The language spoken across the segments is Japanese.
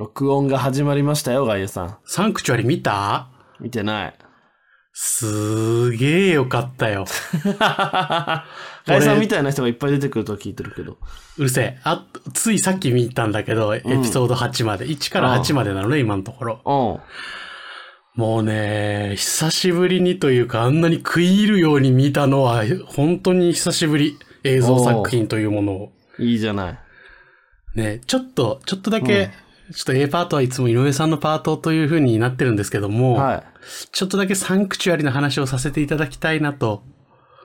録音が始まりましたよ、ガイエさん。サンクチュアリ見た？見てない。すーげーよかったよ。ガイエさんみたいな人がいっぱい出てくると聞いてるけど。うるせえ。あ、ついさっき見たんだけど、エピソード8まで。1から8までなのね、今のところ。うん。もうね、久しぶりにというか、あんなに食い入るように見たのは、本当に久しぶり。映像作品というものを。いいじゃない。ね、ちょっと、ちょっとだけ、ちょっと A パートはいつも井上さんのパートという風になってるんですけども、はちょっとだけサンクチュアリの話をさせていただきたいなと。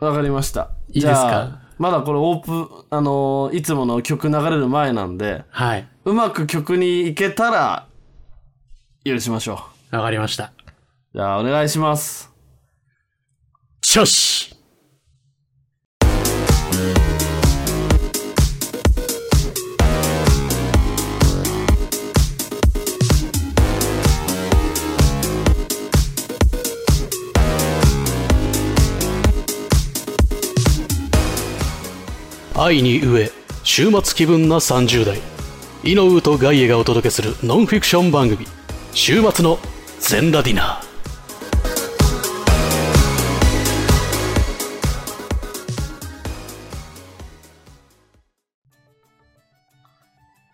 い。わかりました。いいですか？まだこれオープン、あのーいつもの曲流れる前なんで、はい。うまく曲に行けたら、許しましょわかりました。う。じゃあ、お願いします。ちょし愛に飢え週末気分な30代イノウとガイエがお届けするノンフィクション番組週末の全ラディナー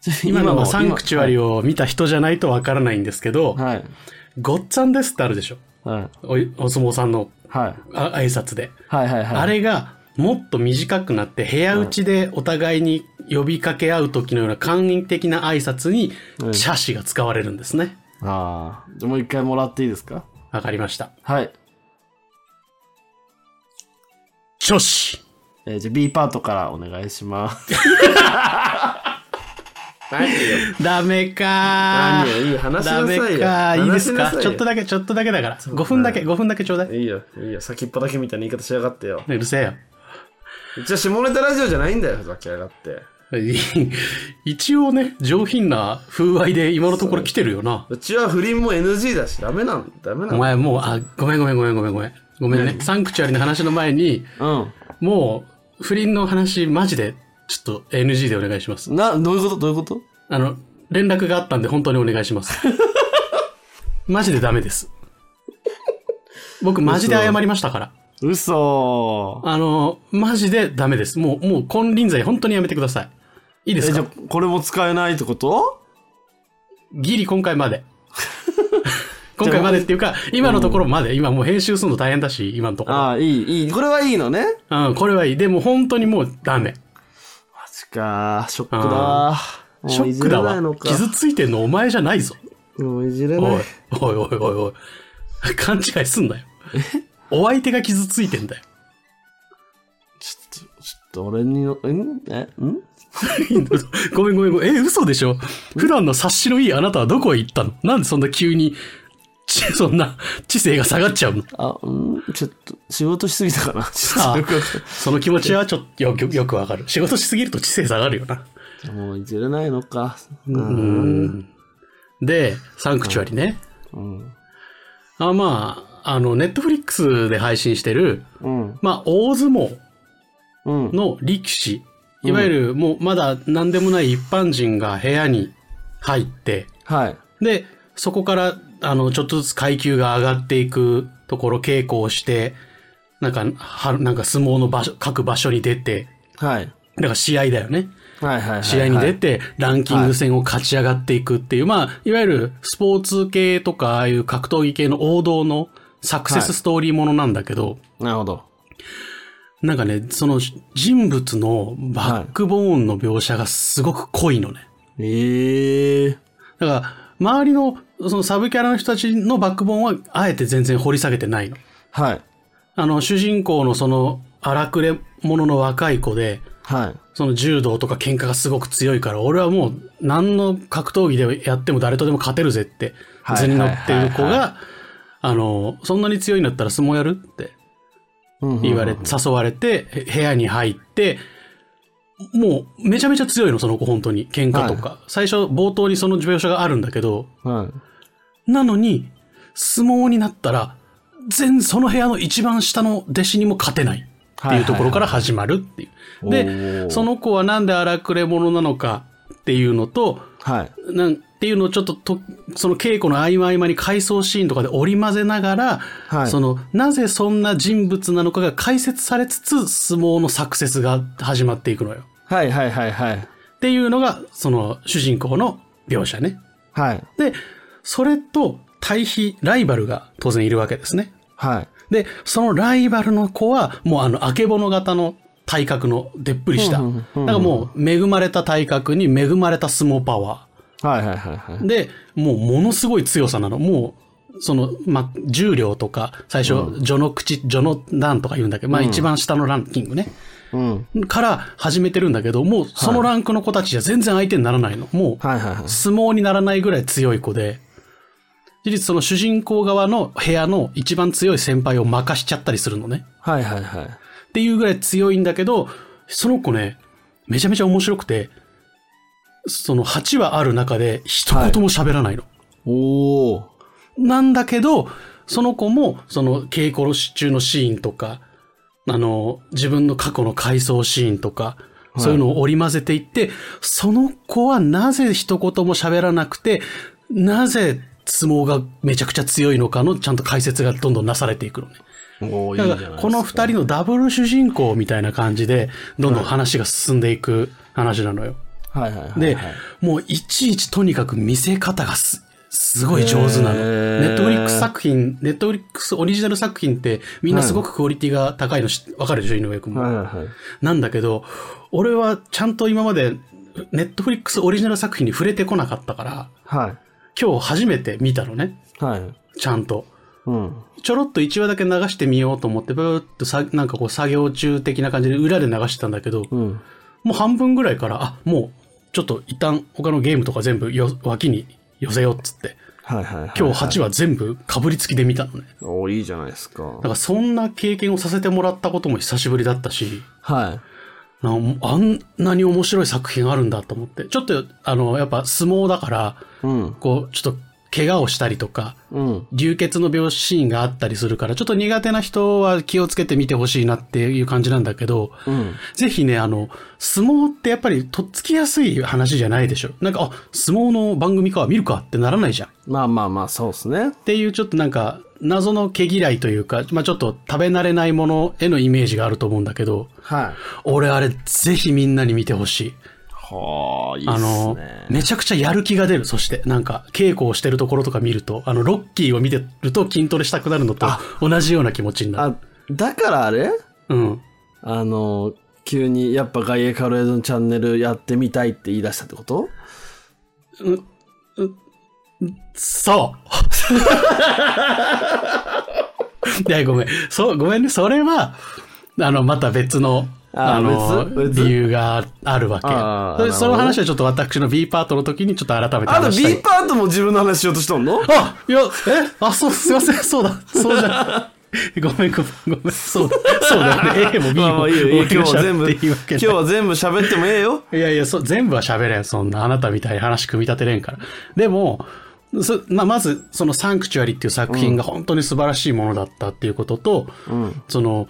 今のはサンクチュアリを。を見た人じゃないとわからないんですけど、はい。ごっつぁんですってあるでしょ？はい。おいお相撲さんのはい。あ挨拶で。はいはいはい。あれがもっと短くなって部屋内でお互いに呼びかけ合う時のような簡易的な挨拶にうんチャシが使われるんですね。ああ。じゃあもう一回もらっていいですか？わかりました。はい。チョシえーじゃあ B パートからお願いします。ダメか何よ、いい話ダ。メかいいですか？ちょっとだけ、ちょっとだけだから。5分だけ、5分だけちょうだい。いいよ、いいよ。先っぽだけみたいな言い方しやがってよ。うるせえよ。一応下ネタラジオじゃないんだよ、ふざけやがって。一応ね、上品な風合いで今のところ来てるよな。うちは不倫も NG だし、ダメなん、ダメなん。お前もう、あ、ごめんごめんごめんごめんごめん。ごめんね。サンクチュアリの話の前に、うん。もう、不倫の話マジで、ちょっと NG でお願いします。な、どういうこと？どういうこと？あの、連絡があったんで本当にお願いします。マジでダメです。僕マジで謝りましたから。嘘あの、マジでダメです。もう、もう金輪際本当にやめてください。いいでえ、すじゃかあこれも使えないってこと？ギリ今回まで。今回までっていうか、今のところまで。今もう編集するの大変だし、今のところ。ああ、いい、いい。これはいいのね。うん、これはいい。でも本当にもうダメ。マジかショックだショックだわ傷ついてんのお前じゃないぞ。もういじれおいない。、おいおいおいおい。勘違いすんなよ。お相手が傷ついてんだよ。ちょっと、ちょっと俺にの、ん？え？ん？ごめんごめんごめん。え、嘘でしょ？普段の察しのいいあなたはどこへ行ったの？なんでそんな急に、ち そんな知性が下がっちゃうの？あ、うん？ちょっと、仕事しすぎたかな？あその気持ちはちょっとよくよくわかる。仕事しすぎると知性下がるよな。もういじれないのか。う。うんん。で、サンクチュアリね。うん。あまあ、あの、ネットフリックスで配信してる、うん。まあ、大相撲うん。の力士、いわゆるもうまだ何でもない一般人が部屋に入って、はい。で、そこから、あの、ちょっとずつ階級が上がっていくところ稽古をして、なんか、は、なんか相撲の場所、各場所に出て、はい。だから試合だよね。はいはいはいはい。試合に出て、ランキング戦を勝ち上がっていくっていう、まあ、いわゆるスポーツ系とか、ああいう格闘技系の王道のサクセスストーリーものなんだけど、なるほど。なんかね、その人物のバックボーンの描写がすごく濃いのね。ええだから、周りのそのサブキャラの人たちのバックボーンはあえて全然掘り下げてないの。はい。あの、主人公のその荒くれ者の若い子で、はい。その柔道とか喧嘩がすごく強いから、俺はもう何の格闘技でやっても誰とでも勝てるぜってはい図に乗ってる子はいはいが、あの、そんなに強いんだったら相撲やるって言われ、誘われて、へ部屋に入って、もうめちゃめちゃ強いの、その子本当に。喧嘩とか。最初冒頭にその描写があるんだけど、はい。なのに、相撲になったら、全、その部屋の一番下の弟子にも勝てないっていうところから始まるっていう。はいはいはいで、その子はなんで荒くれ者なのかっていうのと、はい。なんっていうのをちょっとと、その稽古の合間合間に回想シーンとかで織り交ぜながら、はいその、なぜそんな人物なのかが解説されつつ、相撲のサクセスが始まっていくのよ。はいはいはいはい。っていうのが、その、主人公の描写ね。はい。で、それと対比、ライバルが当然いるわけですね。はい。で、そのライバルの子は、もうあの、あけぼの型の体格のでっぷりした。だからもう、恵まれた体格に恵まれた相撲パワはいはいはいはいー。。で、もうものすごい強さなの。もう、その、ま、重量とか、最初、序の口、序の段とか言うんだけど、まあ一番下のランキングね。うん。から始めてるんだけど、もうそのランクの子たちじゃ全然相手にならないの。もう。相撲にならないぐらい強い子で、事実その主人公側の部屋の一番強い先輩を任しちゃったりするのね。はいはいはい。っていうぐらい強いんだけど、その子ね、めちゃめちゃ面白くて、その8話ある中で一言も喋らないの。おー。なんだけど、その子も、その稽古中のシーンとか、あの、自分の過去の回想シーンとか、そういうのを織り交ぜていって、その子はなぜ一言も喋らなくて、なぜ相撲がめちゃくちゃ強いのかのちゃんと解説がどんどんなされていくのね。だ。から、この二人のダブル主人公みたいな感じで、どんどん話が進んでいく話なのよ。はいはいはいはい。で、もういちいちとにかく見せ方がす、すごい上手なの。ネットフリックス作品、ネットフリックスオリジナル作品ってみんなすごくクオリティが高いのしわかるでしょ、井上君も。はいはいはい。なんだけど、俺はちゃんと今までネットフリックスオリジナル作品に触れてこなかったから、はい。今日初めて見たのね。はい。ちゃんと。うん。ちょろっと1話だけ流してみようと思って、ブーっとさ、なんかこう作業中的な感じで裏で流してたんだけど、うん。もう半分ぐらいから、あ、もう、ちょっと一旦他のゲームとか全部よ脇に寄せようっつって、はいはいはい。今日8話全部被りつきで見たのね。おー、いいじゃないですかだ。からそんな経験をさせてもらったことも久しぶりだったし、はい。なあんなに面白い作品あるんだと思って。ちょっと、あの、やっぱ相撲だから、うん。こう、ちょっと怪我をしたりとか、うん。流血の病シーンがあったりするから、ちょっと苦手な人は気をつけて見てほしいなっていう感じなんだけど、うん。ぜひね、あの、相撲ってやっぱりとっつきやすい話じゃないでしょ？なんか、あ、相撲の番組か、見るかってならないじゃん。っまあまあまあ、そうですね。ていうちょっとなんか、謎の毛嫌いというか、まあちょっと食べ慣れないものへのイメージがあると思うんだけど、はい。俺あれぜひみんなに見てほしい。はあ、いいっあのすね、。めちゃくちゃやる気が出る。そして、なんか、稽古をしてるところとか見ると、あの、ロッキーを見てると筋トレしたくなるのと同じような気持ちになる。あ、だからあれ？うん。あの、急にやっぱガイエカロエドのチャンネルやってみたいって言い出したってこと？そう。いや、ごめん。そう、ごめんね。それは、あの、また別の、ああの、理由があるわけ。そその話はちょっと私の B パートの時にちょっと改めて話した B い。パートも自分の話しようとしとんの？あいや、えあ、そう、すいません。そうだ。そうじゃん。ごめん、ごめん、ごめん。そうだ。そうだよね。A も B も。まあまあいいよいいよ今日は全部、今日は全部喋ってもええよ。いやいや、そ全部は喋れん。そんな、あなたみたいに話組み立てれんから。でも、そまあ、まず、そのサンクチュアリっていう作品が本当に素晴らしいものだったっていうことと、うん。その、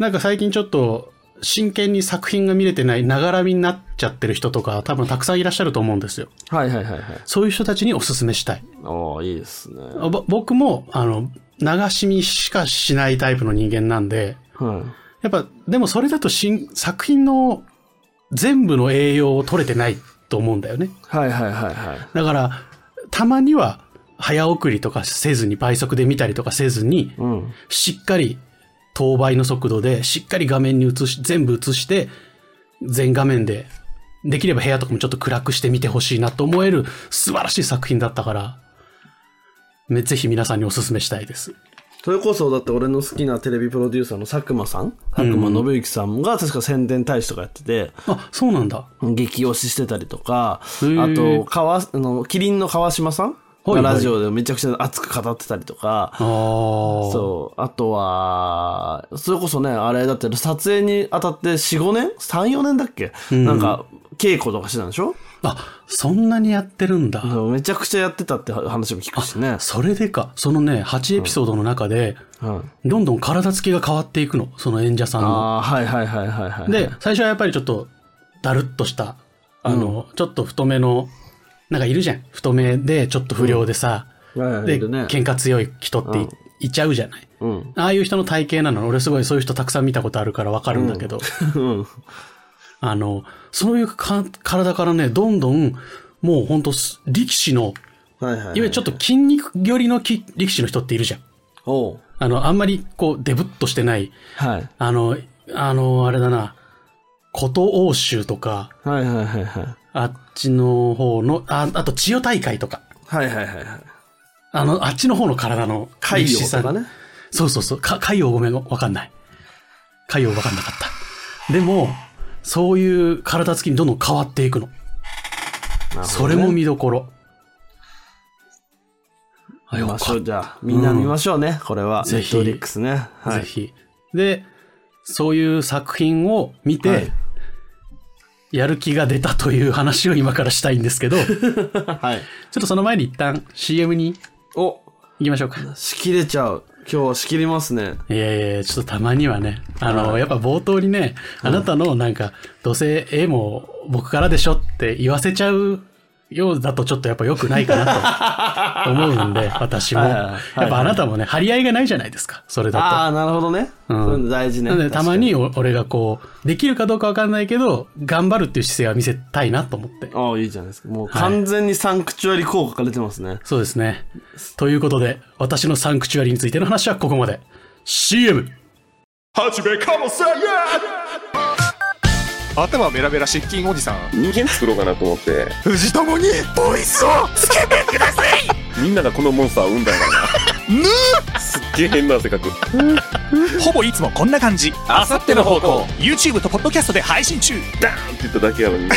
なんか最近ちょっと、真剣に作品が見れてない、ながらみになっちゃってる人とか、多分たくさんいらっしゃると思うんですよ。はいはいはいはい。そういう人たちにお勧めしたい。おーいいですね。僕も、あの、流し見しかしないタイプの人間なんで、はい。やっぱ、でもそれだと新作品の全部の栄養を取れてないと思うんだよね。はいはいはいはい。だから、たまには早送りとかせずに倍速で見たりとかせずに、うん。しっかり当倍の速度でしっかり画面に映し、全部映して、全画面で、できれば部屋とかもちょっと暗くして見てほしいなと思える素晴らしい作品だったから、めぜひ皆さんにお勧めしたいです。それこそ、だって俺の好きなテレビプロデューサーの佐久間さん佐久間信之さんが確か宣伝大使とかやってて、あ、そうなんだ。激推ししてたりとか、あーと、川、あの、キリンの川島さんはいはいがラジオでめちゃくちゃ熱く語ってたりとか、ああ。そう。あとは、それこそね、あれだって撮影に当たって4、5年 ?3、4年だっけ、なんか、稽古とかしてたんでしょ？あ、そんなにやってるんだ。めちゃくちゃやってたって話も聞くしね。それでか。そのね、8エピソードの中で、はい。どんどん体つきが変わっていくの。その演者さんの。ああ、はいはいはいはいはい。で、最初はやっぱりちょっと、だるっとしたあの、ちょっと太めの、なんかいるじゃん。太めでちょっと不良でさ、で、はいはいいるね。喧嘩強い人ってい,、うんちゃうじゃない。うん。ああいう人の体型なの。俺すごいそういう人たくさん見たことあるからわかるんだけど、うん。あの、そういうか体からね、どんどん、もうほんとす力士の、はいはいはい。いわゆるちょっと筋肉寄りのき力士の人っているじゃん。あの、あんまりこう、デブっとしてない、はい。あの、あの、あれだな、琴欧州とか、はいはいはいはい。あっちの方の、あ、あと千代大会とか、はいはいはいはい。あの、あっちの方の体の海洋とかね。そうそうそう。か海洋ごめん、わかんない。海洋わかんなかった。でも、そういう体つきにどんどん変わっていくの。それも見どころ。あ、よかっ見ましょう、じゃあ。みんな見ましょうね、これは。ぜひネットリックスね。た。はい。ぜひ。で、そういう作品を見て、はいやる気が出たという話を今からしたいんですけど、ちょっはい。とその前に一旦 CM にお、行きましょうか。仕切れちゃう。今日は仕切りますね。いやいやちょっとたまにはね、あの、やっぱ冒頭にね、あなたのなんか、どうせ絵も僕からでしょって言わせちゃうようだとちょっとやっぱ良くないかなと 思うんで、私も。はいはいはいやっぱあなたもね、張り合いがないじゃないですか、それだと。ああ、なるほどね。うんそういうの大事ね。なので、たまに俺がこう、できるかどうかわかんないけど、頑張るっていう姿勢は見せたいなと思って。ああ、いいじゃないですか。もう完全にサンクチュアリ効果が出てますね。そうですね。ということで、私のサンクチュアリについての話はここまで。CM! 始めかもせん頭ベラベラ失禁おじさん。人間作ろうかなと思って。藤友にボイスをつけてください。みんながこのモンスターを生んだんだなすっげえ変な性格ほぼいつもこんな感じ。あさっての方向。YouTube とポッドキャストで配信中。ダーンって言っただけやのに。ね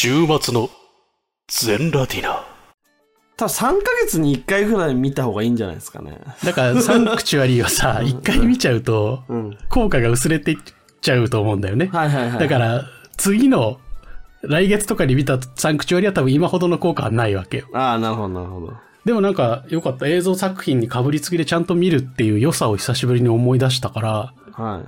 週末の全ラティナ。多分3ヶ月に1回ぐらい見た方がいいんじゃないですかね。だから、サンクチュアリーはさ、一回見ちゃうと、うん。効果が薄れていっちゃうと思うんだよね。はいはいはい。だから、次の、来月とかに見たサンクチュアリは多分今ほどの効果はないわけよ。ああ、なるほどなるほど。でもなんか、よかった。映像作品に被りつきでちゃんと見るっていう良さを久しぶりに思い出したから、は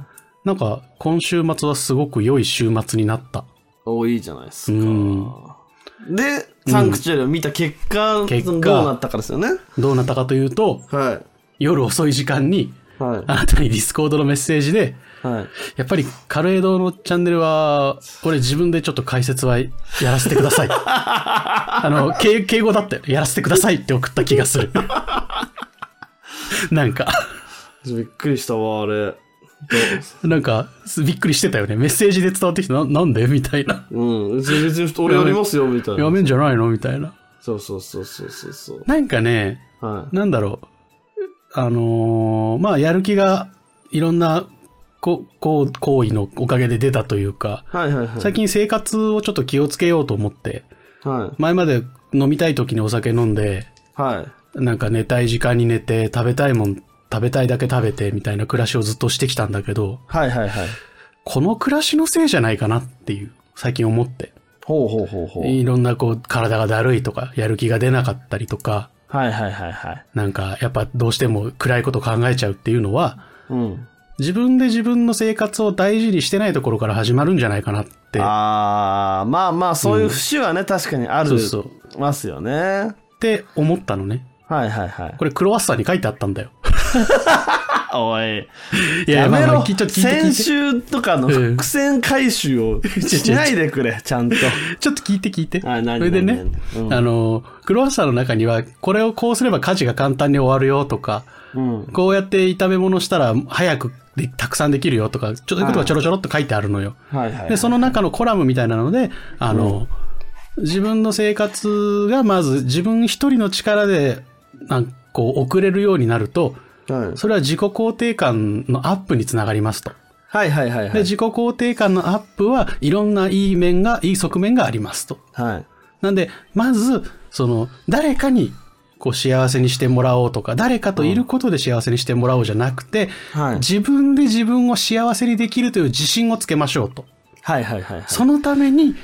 い。なんか、今週末はすごく良い週末になった。おいいじゃないですかうん。で、サンクチュアリを見た結果、結果どうなったかですよね。どうなったかというと、はい。夜遅い時間に、はい。あなたにディスコードのメッセージで、はい。やっぱりカルエドのチャンネルは、これ自分でちょっと解説はやらせてください。あの、敬敬語だったよ。やらせてくださいって送った気がする。なんか、びっくりしたわ、あれ。なんか、びっくりしてたよね。メッセージで伝わってきて、ななんで？みたいな。うん。別に俺やりますよ、みたいな。やめんじゃないの？みたいな。そうそうそうそうそうそう。なんかね、はい。なんだろう。あのーまあ、やる気がいろんなここう行為のおかげで出たというか、はいはいはい。最近生活をちょっと気をつけようと思って、はい。前まで飲みたい時にお酒飲んで、はい。なんか寝たい時間に寝て、食べたいもん食べたいだけ食べてみたいな暮らしをずっとしてきたんだけど、はいはいはい。この暮らしのせいじゃないかなっていう、最近思って。ほうほうほうほう。いろんなこう、体がだるいとか、やる気が出なかったりとか、はいはいはいはい。なんかやっぱどうしても暗いこと考えちゃうっていうのは、うん。自分で自分の生活を大事にしてないところから始まるんじゃないかなって、ああ、まあまあ、そういう節はね、確かにあるそうそうますよね。って思ったのね。はいはいはい。これクロワッサンに書いてあったんだよ。おい。いや、やめろまあまあ、先て。週とかの伏線回収をしないでくれ、ちゃんと。ちょっと聞いて聞いて。あ何それでねうんあの、クロワッサンの中には、これをこうすれば家事が簡単に終わるよとか、うん。こうやって炒め物したら早くでたくさんできるよとか、ちょそういうことがちょろちょろっと書いてあるのよ。はいはい。で、その中のコラムみたいなので、あの、自分の生活がまず自分一人の力で、なんかこう、送れるようになると、はいそれは自己肯定感のアップにつながりますと。はいはいはいはで、い。自己肯定感のアップはいろんないい面が、いい側面がありますと。はい。なんで、まず、その、誰かに、こう幸せにしてもらおうとか、誰かといることで幸せにしてもらおうじゃなくて、はい自分で自分を幸せにできるという自信をつけましょうと。はいはいはいはい。そのために、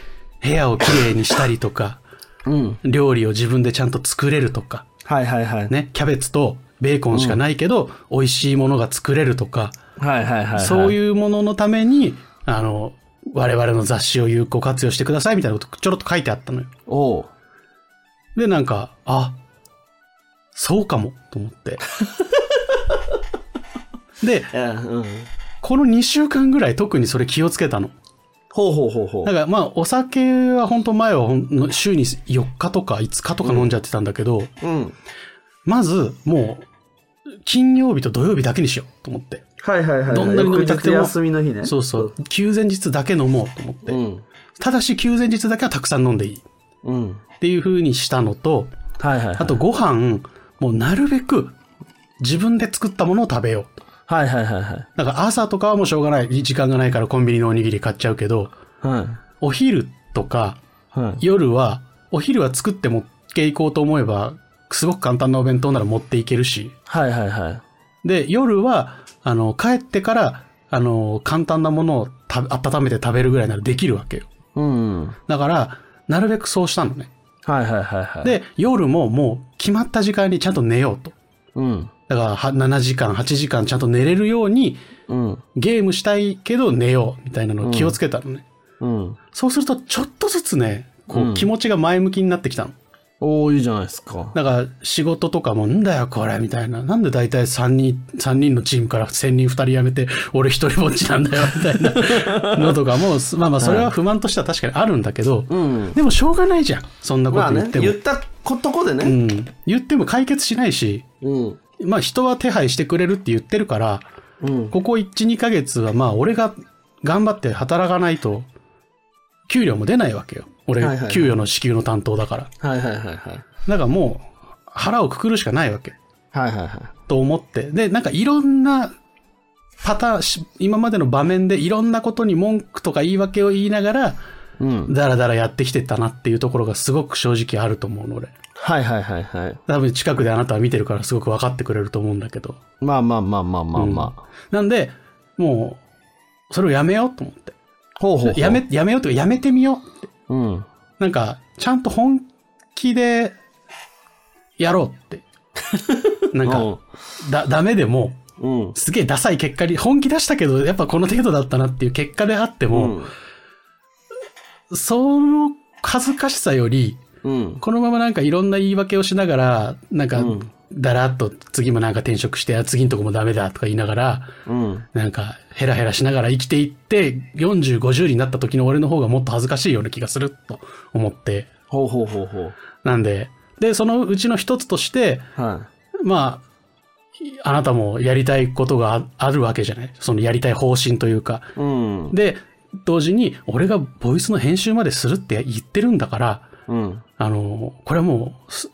部屋をきれいにしたりとか、うん。料理を自分でちゃんと作れるとか、はいはいはい。ね、キャベツとベーコンしかないけど、美味しいものが作れるとか、はいはいはいはい。そういうもののために、あの、我々の雑誌を有効活用してくださいみたいなことちょろっと書いてあったのよ。おう。で、なんか、あ、そうかも、と思って。で、うん。この2週間ぐらい特にそれ気をつけたの。ほうほうほうほうだ。からまあ、お酒は本当前は週に4日とか5日とか飲んじゃってたんだけど、うん。まず、もう、金曜日と土曜日だけにしようと思って。はいはいはいはい。どんなに飲みたくても翌日休みの日ね。そうそう。休前日だけ飲もうと思って。うん。ただし休前日だけはたくさん飲んでいい。うん。っていう風にしたのと、はいはいはい。あと、ご飯、もうなるべく自分で作ったものを食べよう。はいはいはいはい。だから朝とかはもうしょうがない。時間がないからコンビニのおにぎり買っちゃうけど、はい。お昼とかはい。夜は、お昼は作って持っていこうと思えば、すごく簡単なお弁当なら持っていけるし。はいはいはい。で、夜は、あの、帰ってから、あの、簡単なものをた温めて食べるぐらいならできるわけよ。うん。だから、なるべくそうしたのね。はいはいはいはい。、で、夜ももう決まった時間にちゃんと寝ようと。うん。だから、は7時間、8時間ちゃんと寝れるように、うん。ゲームしたいけど寝よう、みたいなのを気をつけたのね。うん。そうすると、ちょっとずつね、こうんう、気持ちが前向きになってきたの。おー、いいじゃないですか。だから、仕事とかも、んだよ、これ、みたいな。なんで大体3人、三人のチームから1000人2人辞めて、俺一人ぼっちなんだよ、みたいな のとかも、まあまあ、それは不満としては確かにあるんだけど、うん。でもしょうがないじゃん。そんなこまあねと言っ、ても。言ったことこでね。うん。言っても解決しないし、うん。まあ人は手配してくれるって言ってるから、うん。ここ1、2ヶ月はまあ俺が頑張って働かないと、給料も出ないわけよ。俺、はいはいはい給与の支給の担当だから。はいはいはいはい。だからもう、腹をくくるしかないわけ。はいはいはい。と思って。で、なんかいろんなパターンし、今までの場面でいろんなことに文句とか言い訳を言いながら、うん。だらだらやってきてたなっていうところがすごく正直あると思うの、俺。はいはいはいはい。多分近くであなたは見てるからすごく分かってくれると思うんだけど。まあまあまあまあまあまあ。なんで、もう、それをやめようと思って。ほうほうほう。やめ、やめようというかやめてみようって。うん。なんか、ちゃんと本気で、やろうって。なんか、だ、ダメでも、うん。すげえダサい結果に、本気出したけど、やっぱこの程度だったなっていう結果であってうも、ん。その恥ずかしさより、うん。このままなんかいろんな言い訳をしながら、なんかうん、だらっと次もなんか転職して、あ次のとこもダメだとか言いながら、うん。なんかヘラヘラしながら生きていって、40、50になった時の俺の方がもっと恥ずかしいような気がすると思って。ほうほうほうほう。なんで、で、そのうちの一つとして、はまあ、あなたもやりたいことがああるわけじゃない？そのやりたい方針というか。い。うん。で、同時に、俺がボイスの編集までするって言ってるんだから、うん。あの、これはもうす、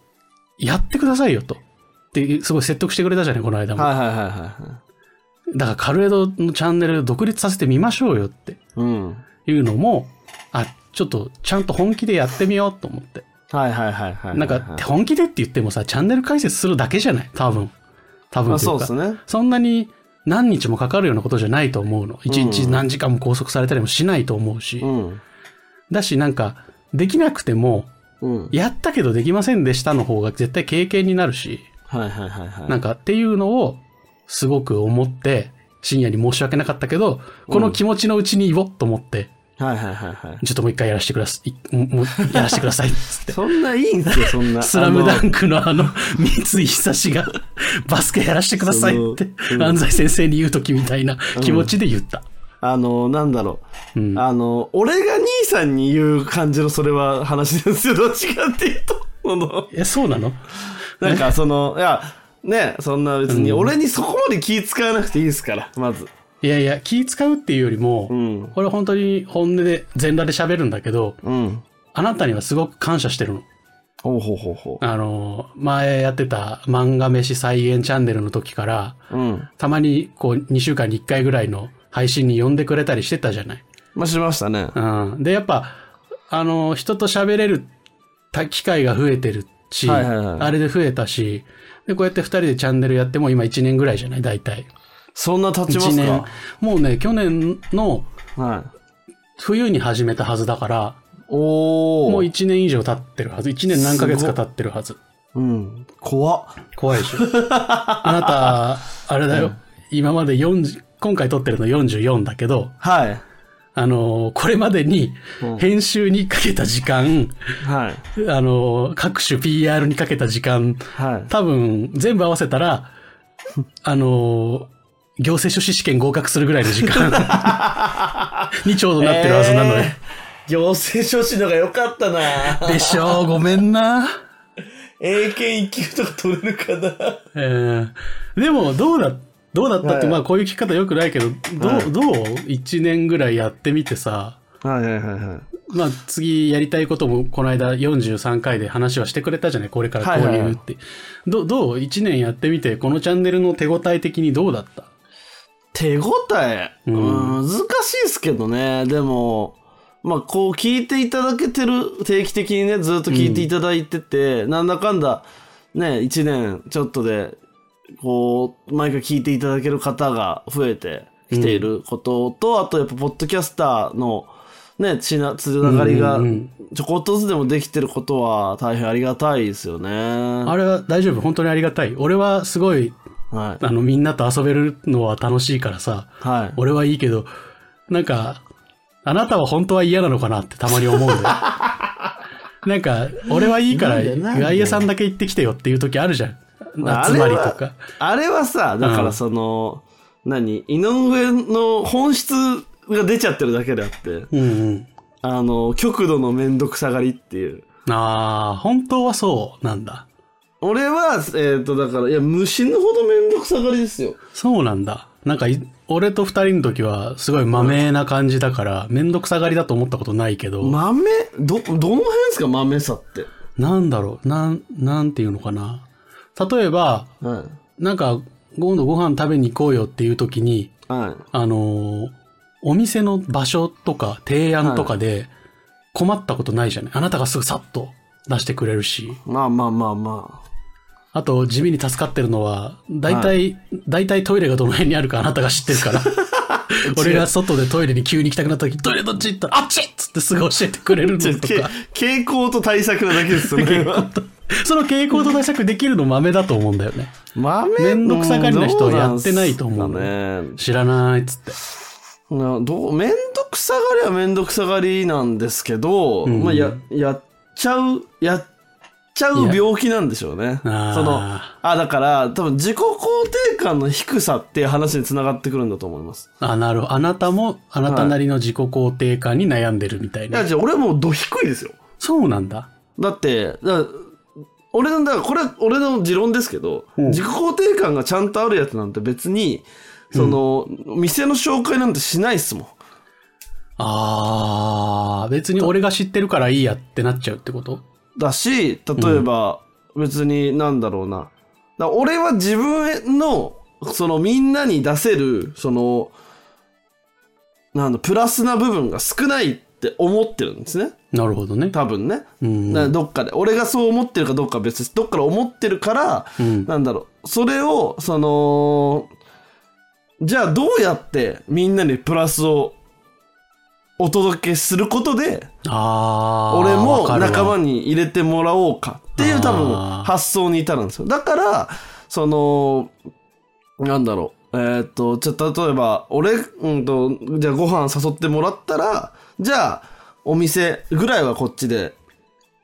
やってくださいよと。って、すごい説得してくれたじゃないこの間も。はいはいはいはだから、カルエドのチャンネルを独立させてみましょうよってい。うん。いうのも、あ、ちょっと、ちゃんと本気でやってみようと思って。はいはいはいはい。なんか、本気でって言ってもさ、チャンネル解説するだけじゃない？多分。多分そうですね。そんなに何日もかかるようなことじゃないと思うの。一日何時間も拘束されたりもしないと思うし。うん。だし、なんか、できなくても、うん。やったけどできませんでしたの方が絶対経験になるし、はいはいはいはい。なんかっていうのをすごく思って、深夜に申し訳なかったけど、この気持ちのうちに言おうと思って、はいはいはいはい。ちょっともう一回やらせてください。もうやらせてください。つって。そんないいんすよ、そんな。スラムダク。ンクのあの、三井久志が、バスケやらせてくださいって安西先生に言うときみたいな気持ちで言った。あの、なんだろう。うんあの、俺が兄さんに言う感じのそれは話ですよ。どっちかっていうと。このえ、そうなの？なんかその、いや、ね、そんな別に、俺にそこまで気使わなくていいですから、まず。いやいや、気使うっていうよりも、うん。これ本当に本音で全裸で喋るんだけど、うん。あなたにはすごく感謝してるの。ほうほうほうほあの、前やってた漫画飯再現チャンネルの時から、う。うん。たまにこう2週間に1回ぐらいの配信に呼んでくれたりしてたじゃない。まあ、しましたね。うん。で、やっぱ、あの、人と喋れるた機会が増えてるし、はいはいはいあれで増えたし、で、こうやって二人でチャンネルやっても今1年ぐらいじゃない？大体。そんな経ちま1年すか。もうね、去年のはい。冬に始めたはずだから、おー。もう1年以上経ってるはず。1年何ヶ月か経ってるはず。うん。怖っ。怖いでしょ。あなた、あれだよ。今まで40、今回撮ってるの44だけど、はい。あのーこれまでにうん編集にかけた時間、はい。あのー各種 PR にかけた時間、はい。多分全部合わせたら、あのー行政書士試験合格するぐらいの時間 にちょうどなってるはずなのよ。えー行政書士のが良かったなでしょう、ごめんな。英検一級とか取れるかなえーでも、どうだ、どうだったって、はい。まあこういう聞き方良くないけど、どう、はい。どう？一年ぐらいやってみてさ、はいはいはいはい。まあ次やりたいこともこの間43回で話はしてくれたじゃない？これからこうはいうって。どう、どう？一年やってみて、このチャンネルの手応え的にどうだった？手応え、うん。うん、難しいですけどね。でも、まあ、こう聞いていただけてる、定期的にね、ずっと聞いていただいてて、なんだかんだ、ね、一年ちょっとで、こう、毎回聞いていただける方が増えてきていることと、あとやっぱ、ポッドキャスターの、ね、つな、つながりがうんうん、ちょこっとずつでもできてることは大変ありがたいですよね。あれは大丈夫本当にありがたい。俺はすごい、はい。あの、みんなと遊べるのは楽しいからさ、はい。俺はいいけど、なんか、あなたは本当は嫌なのかなってたまに思うんだよ。なんか、俺はいいから、外野さんだけ行ってきてよっていう時あるじゃん。まあ集まりとあれはか。あれはさ、だからその、何井上の本質が出ちゃってるだけであって、うんうん。あの、極度のめんどくさがりっていう。ああ、本当はそうなんだ。俺は、えっ、と、だから、いや、虫のほどめんどくさがりですよ。そうなんだ。なんかい、俺と二人の時はすごい豆な感じだから、めんどくさがりだと思ったことないけど、豆、ど、どの辺ですか？豆さって。なんだろう、なん、なんていうのかな。例えば、はい。なんか、今度ご飯食べに行こうよっていう時に、はい。あのーお店の場所とか提案とかで困ったことないじゃない？あなたがすぐさっと出してくれるし。まあまあまあまあと、地味に助かってるのは、大体、大体トイレがどの辺にあるかあなたが知ってるから。俺が外でトイレに急に行きたくなった時、トイレどっち行った？ら、あっちっつってすぐ教えてくれるのとけか。傾向と対策なだけですよね。その傾向と対策できるの豆だと思うんだよね。豆？めんどくさがりな人はやってないと思うどなんすかね。知らないっつって。などうめんどくさがりはめんどくさがりなんですけど、んまあ、や、やっちゃう、やっちゃう病気なんでしょうね。その、あ、だから、多分自己肯定感の低さっていう話につながってくるんだと思います。あ、なるほど。あなたも、あなたなりの自己肯定感に悩んでるみたいな。いや、じゃあ俺はもうど低いですよ。そうなんだ。だって、だ俺の、だからこれは俺の持論ですけど、うん自己肯定感がちゃんとあるやつなんて別に、その、店の紹介なんてしないっすもん。あー、別に俺が知ってるからいいやってなっちゃうってこと？だし、例えば、別になんだろうな。だ俺は自分の、そのみんなに出せる、その、なんだ、プラスな部分が少ないって思ってるんですね。なるほどね。多分ね。うん。どっかで。俺がそう思ってるかどうかは別です。どっから思ってるから、うんなんだろう。それを、その、じゃあどうやってみんなにプラスをお届けすることで。俺も仲間に入れてもらおうかっていう多分発想に至るんですよ。だから、その、なんだろう。えーっと、じゃあ例えば、俺、うんと、じゃあご飯誘ってもらったら、じゃあ、お店ぐらいはこっちで、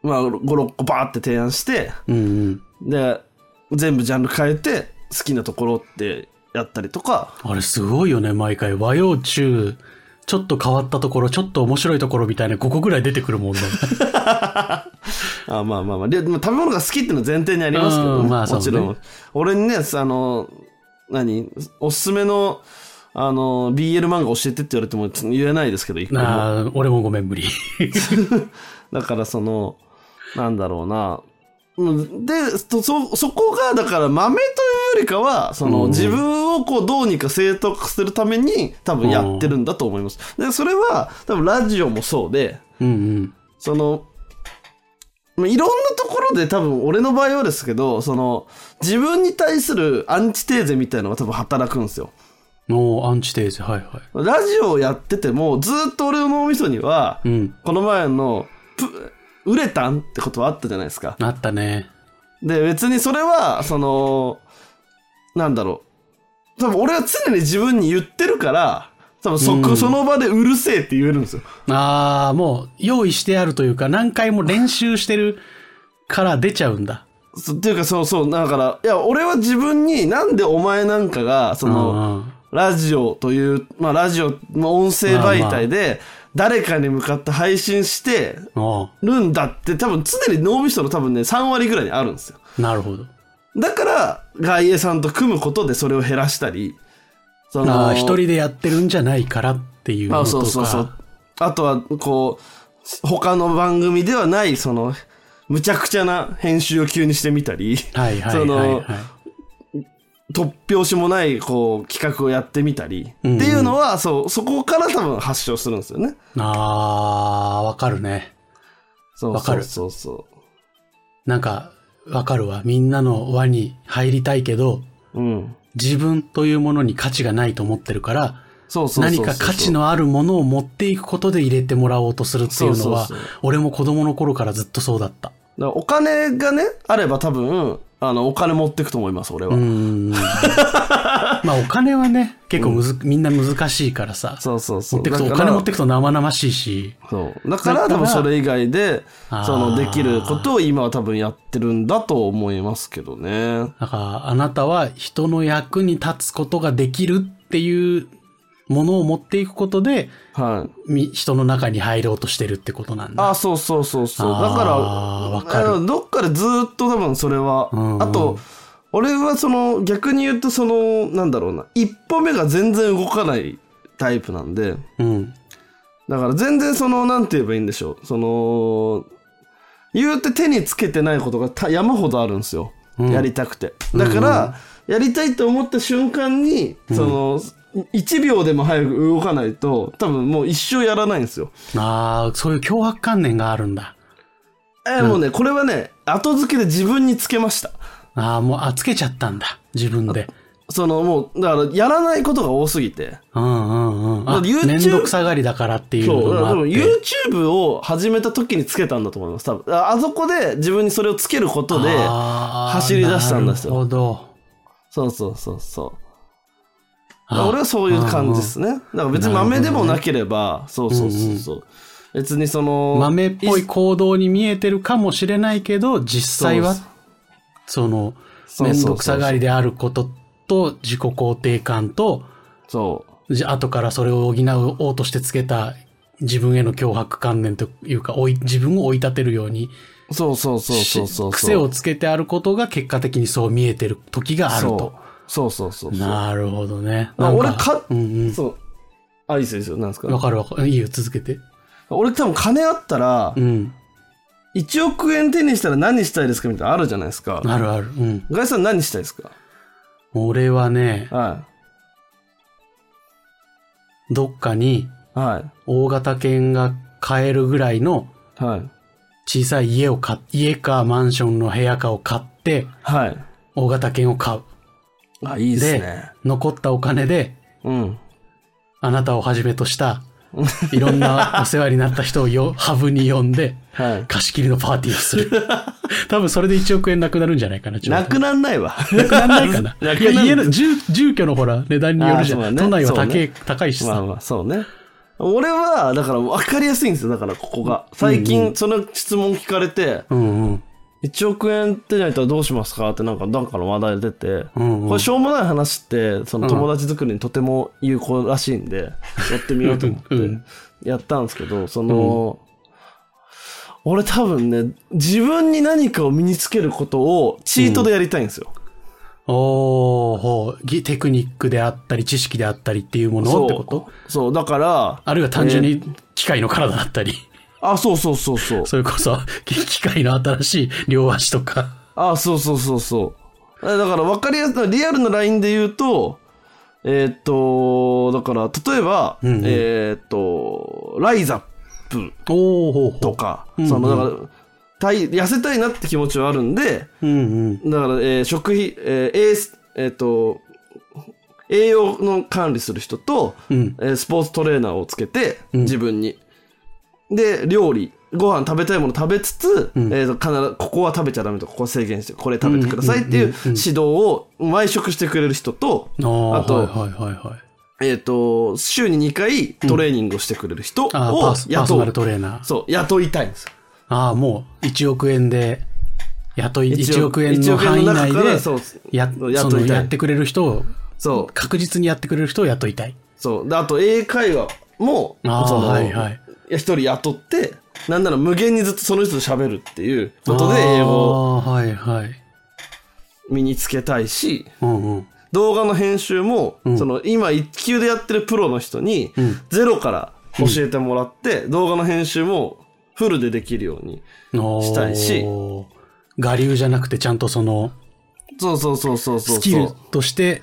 まあ、5、6個バーって提案して、うんうん。で、全部ジャンル変えて、好きなところってやったりとか、あれすごいよね、毎回。和洋中、ちょっと変わったところ、ちょっと面白いところみたいな5個ぐらい出てくるもんね。あまあまあまあ。で、食べ物が好きっていうのは前提にありますけどね。うんまあねもちろん。俺にね、あの、何？おすすめの、あの、BL 漫画教えてって言われても言えないですけど、一個もあー俺もごめん無理。だからその、なんだろうな。うんで、そ、そそこが、だから豆というよりかは、その、自分をこう、どうにか正当化するために、多分やってるんだと思います。で、それは、多分ラジオもそうで、うんうん。その、まあいろんなところで多分俺の場合はですけど、その、自分に対するアンチテーゼみたいなのが多分働くんですよ。おーアンチテーゼ、はいはい。ラジオをやってても、ずっと俺の脳みそには、うん。この前の、プ売れたんってことはあったじゃないですか。あったね。で、別にそれは、その、なんだろう。多分俺は常に自分に言ってるから、多分そこ、その場でうるせえって言えるんですよ。ああ、もう用意してあるというか、何回も練習してるから出ちゃうんだ。そっていうか、そうそう、だから、いや、俺は自分になんでお前なんかが、その、ラジオという、まあラジオの音声媒体で、誰かに向かって配信してるんだって多分常に脳みその多分ね、3割ぐらいにあるんですよ。なるほど。だから、外衛さんと組むことでそれを減らしたり、そああ、一人でやってるんじゃないからっていうのあとか。そうそうそう。あとは、こう、他の番組ではない、その、むちゃくちゃな編集を急にしてみたり、はいはいそはい、のはい。突拍子もない、こう、企画をやってみたり、っていうのは、そう、そこから多分発症するんですよね。ああ、わかるね。そうわかるそうそうなんか、わかるわ。みんなの輪に入りたいけど、そう。うん。自分というものに価値がないと思ってるから。何か価値のあるものを持っていくことで入れてもらおうとするっていうのはそうそうそう、俺も子供の頃からずっとそうだった。お金がね、あれば多分、あの、お金持ってくと思います、俺は。まあお金はね、結構むず、みんな難しいからさ。そうそうそう。持ってくと、お金持ってくと生々しいし。そう。だから多分それ以外で、そのできることを今は多分やってるんだと思いますけどね。だから、あなたは人の役に立つことができるっていうものを持っていくことで、はい。み人の中に入ろうとしてるってことなんだ。あ、そうそうそうそう。だから、わかどっかでずっと多分それは、うんうんあと、俺はその逆に言うとその、なんだろうな、一歩目が全然動かないタイプなんで、うん。だから全然その、なんて言えばいいんでしょう。その、言うて手につけてないことがた山ほどあるんですよ。うんやりたくて。だから、やりたいと思った瞬間に、その、1秒でも早く動かないと、多分もう一生やらないんですよ。ああ、そういう脅迫観念があるんだ。えーもうね、これはね、後付けで自分につけました。ああ、もう、あ、つけちゃったんだ。自分で。そのもう、だからやらないことが多すぎて。うんうんうん。YouTube めんどくさがりだからっていうのもあって。YouTube を始めた時につけたんだと思います。多分。ああそこで自分にそれをつけることで、走り出したんですよなるほど。そうそうそうそう。あ俺はそういう感じですね。だから別に豆でもなければ、そうそうそうそう。別にその、豆っぽい行動に見えてるかもしれないけど、実際はその、そうそうそうめんどくさがりであることと、自己肯定感と、そう。じ後からそれを補おうとしてつけた自分への脅迫観念というか、追い自分を追い立てるように、そうそうそうそうそう。癖をつけてあることが結果的にそう見えてる時があると。そうそうそう。なるほどね。あなん俺か、うんそう。あ、いいですよいいですよ。なんですか？うん。わかるわかる。いいよ、続けて。俺多分金あったらう、ん。1億円手にしたら何したいですかみたいなのあるじゃないですか。あるある。うん。ガイさん何したいですか？俺はね、はどっかにい。はい。大型犬が買えるぐらいのはい。小さい家を買っ、家かマンションの部屋かを買って、はい。大型犬を買う。あ、いいですでね。残ったお金で、うん。あなたをはじめとした、いろんな お世話になった人をよ、ハブに呼んで、はい。貸し切りのパーティーをする。多分それで1億円なくなるんじゃないかな、なくなんないわ。なくなんないかな。な家の、住、住居のほら、値段によるじゃん。ね都内は高い、ね高いしさ。まあまあ、そうね。俺は、だから分かりやすいんですよ。だからここが。最近、その質問聞かれて、うんうん。1億円手に入ったらどうしますかってなんか、なんかの話題出て、うんうん。これしょうもない話って、その友達作りにとても有効らしいんで、やってみようと思ってうん、やったんですけど、その、俺多分ね、自分に何かを身につけることをチートでやりたいんですよ。おー、ほう。ぎテクニックであったり、知識であったりっていうものってこと？そう、だから、あるいは単純に機械の体だったり、あ、そうそうそうそう。それこそ、機械の新しい両足とか。あ、そうそうそうそう。だから分かりやすい、リアルなラインで言うと、えーっと、だから、例えば、うんうんえーっと、ライザップおおほうほう。とか、うんうんその、だから、体痩せたいなって気持ちはあるんで、うんうん。だから、えー食費、えー、エースえーっと、栄養の管理する人と、うん。えースポーツトレーナーをつけて、自分に。で、料理、ご飯食べたいもの食べつつ、えーと必ず、ここは食べちゃダメと、ここは制限して、これ食べてくださいっていう指導を毎食してくれる人と、あとはいはいはいはい。えっ、と、週に2回トレーニングをしてくれる人をああ、パースパーソナル雇う。トレーナー。そう、雇いたいんですよ。ああ、もう1億円で、雇い、一1億円の範囲内で、そう、や、雇いやってくれる人を、そう、確実にやってくれる人を雇いたい。そう。で、あと、英会話も、ああはいはいや一人雇って、なんなら無限にずっとその人と喋るっていうことで英語をああ、はいはい。身につけたいし。動画の編集も、その今一級でやってるプロの人に、ゼロから教えてもらって、動画の編集もフルでできるように。したいし我流じゃなくてちゃんとその、そうそうそうそう。スキルとして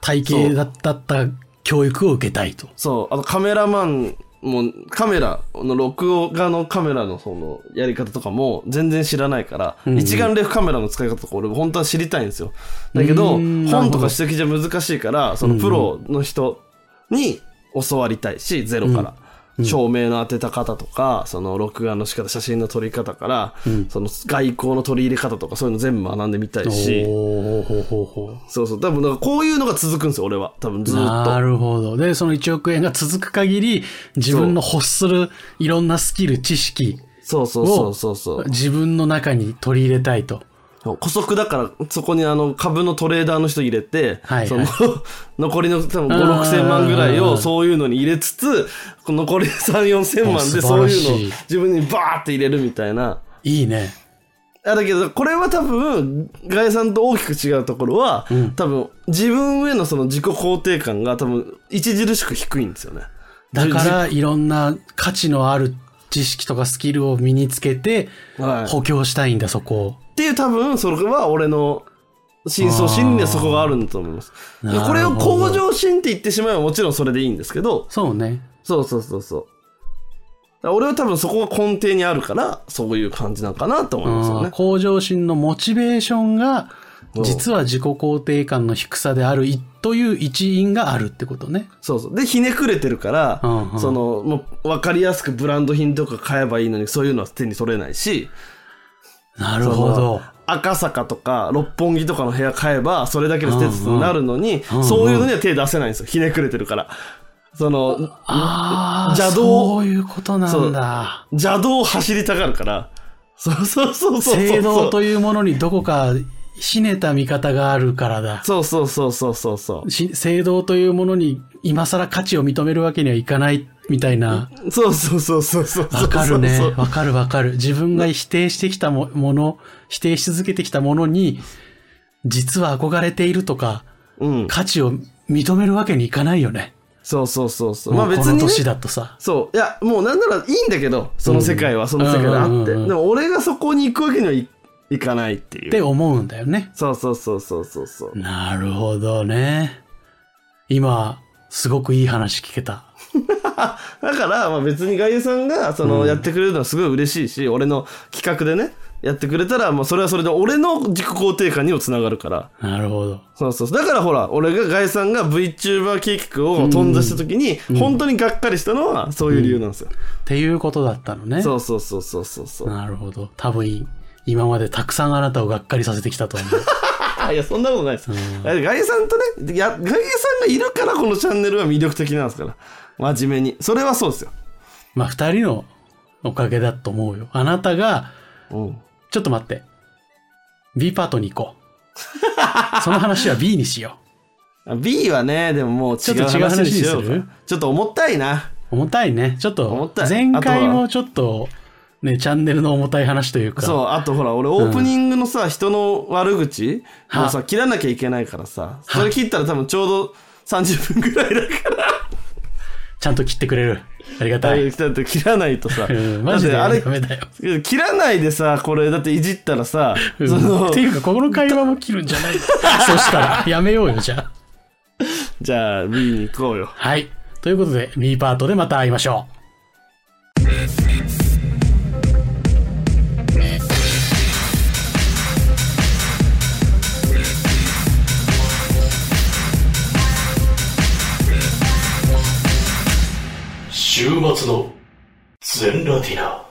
体系だったった教育を受けたいと。そう。あとカメラマンも、カメラの録画のカメラのそのやり方とかも全然知らないから、一眼レフカメラの使い方とか俺本当は知りたいんですよ。だけど、うん本とか指摘じゃ難しいから、そのプロの人に教わりたいし、ゼロから。照明の当てた方とか、その録画の仕方、写真の撮り方から、その外交の取り入れ方とかそういうの全部学んでみたいし、そうそう。多分、だからこういうのが続くんですよ、俺は。多分ずっと。なるほど。で、その1億円が続く限り、自分の欲するいろんなスキル、知識そうそうそうそう。自分の中に取り入れたいと。古速だから、そこにあの、株のトレーダーの人入れて、はいはいその、残りの多分5、6千万ぐらいをそういうのに入れつつ、残り3、4千万でそういいうのを自分にバーって入れるみたいな。いいね。あだけど、これは多分、ガイさんと大きく違うところは、多分、自分へのその自己肯定感が多分、著しく低いんですよね。だから、いろんな価値のある知識とかスキルを身につけて、はい。補強したいんだ、そこを。っていう多分、それは俺の真相心理にはそこがあるんだと思います。これを向上心って言ってしまえばもちろんそれでいいんですけど、そうね。そうそうそうそう。俺は多分そこが根底にあるから、そういう感じなんかなと思いますよね。向上心のモチベーションが、実は自己肯定感の低さであるいという一因があるってことね。そうそう。で、ひねくれてるから、うんうんその、もう、わかりやすくブランド品とか買えばいいのに、そういうのは手に取れないし、なるほど。赤坂とか六本木とかの部屋買えば、それだけでステータスになるのに、そういうのには手出せないんですよ。ひねくれてるから。その、邪道そういうことなんだ。邪道を走りたがるから、そうそうそうそうそう。正道というものにどこかひねた見方があるからだ。そうそうそうそうそうそう。し正道というものに今更価値を認めるわけにはいかないみたいな。そうそうそうそうそう。わかるね。わかるわかる。自分が否定してきたももの、否定し続けてきたものに、実は憧れているとか、うん。価値を認めるわけにいかないよね。そうそうそうそう。まあ別に、まあ別に、ね、年だとさ。そう。いや、もうなんならいいんだけど、その世界はその世界であって。でも俺がそこに行くわけにはい、いかないっていう。って思うんだよね。そうそうそうそうそうそう。なるほどね。今、すごくいい話聞けた。だから、まあ別に外遊さんが、その、やってくれるのはすごい嬉しいし、俺の企画でね、やってくれたら、もうそれはそれで俺の自己肯定感にもつながるから。なるほど。そうそう。だからほら、俺がガイさんが VTuber 計画を頓挫した時に、本当にがっかりしたのは、そういう理由なんですよ。っていうことだったのね。そうそうそうそうそうそう。なるほど。多分、今までたくさんあなたをがっかりさせてきたと思う。あいや、そんなことないです。ガイさんとね、や、ガイさんがいるからこのチャンネルは魅力的なんですから。真面目に。それはそうですよ。まあ、二人のおかげだと思うよ。あなたが、うん。ちょっと待って。B パートに行こう。その話は B にしよ B はね、でももう違うちょっと違う話にする？ちょっと重たいな。う。重たいね。ちょっと前回もちょっと、ね、チャンネルの重たい話というか。そう、あとほら、俺オープニングのさ、人の悪口をさ、切らなきゃいけないからさ、それ切ったら多分ちょうど30分ぐらいだから。ちゃんと切ってくれる。ありがたい。だって切らないとさ。うん、マジで。あれ、切らないでさ、これ、だっていじったらさ、うんそのって、いうか、この会話も切るんじゃないそしたら、やめようよ、じゃあ。じゃあ B に行こうよ。はい。ということで、B パートでまた会いましょう。週末の全ラティナ。